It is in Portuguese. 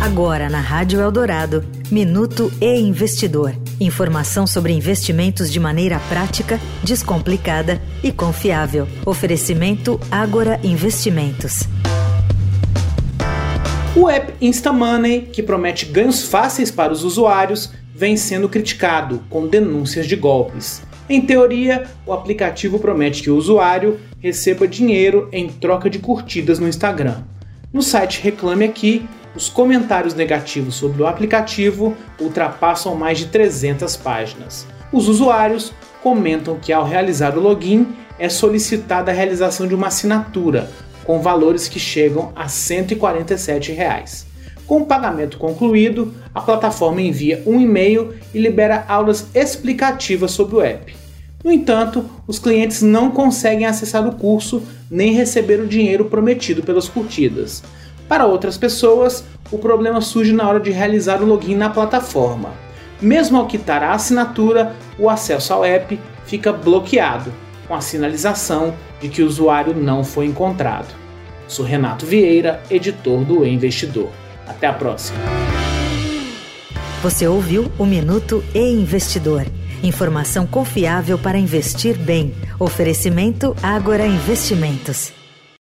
Agora na Rádio Eldorado, Minuto e Investidor. Informação sobre investimentos de maneira prática, descomplicada e confiável. Oferecimento Agora Investimentos. O app InstaMoney, que promete ganhos fáceis para os usuários, vem sendo criticado com denúncias de golpes. Em teoria, o aplicativo promete que o usuário receba dinheiro em troca de curtidas no Instagram. No site Reclame Aqui, os comentários negativos sobre o aplicativo ultrapassam mais de 300 páginas. Os usuários comentam que ao realizar o login é solicitada a realização de uma assinatura com valores que chegam a 147 reais. Com o pagamento concluído, a plataforma envia um e-mail e libera aulas explicativas sobre o app. No entanto, os clientes não conseguem acessar o curso nem receber o dinheiro prometido pelas curtidas. Para outras pessoas, o problema surge na hora de realizar o login na plataforma. Mesmo ao quitar a assinatura, o acesso ao app fica bloqueado, com a sinalização de que o usuário não foi encontrado. Sou Renato Vieira, editor do e Investidor. Até a próxima. Você ouviu o Minuto e Investidor. Informação confiável para investir bem. Oferecimento Agora Investimentos.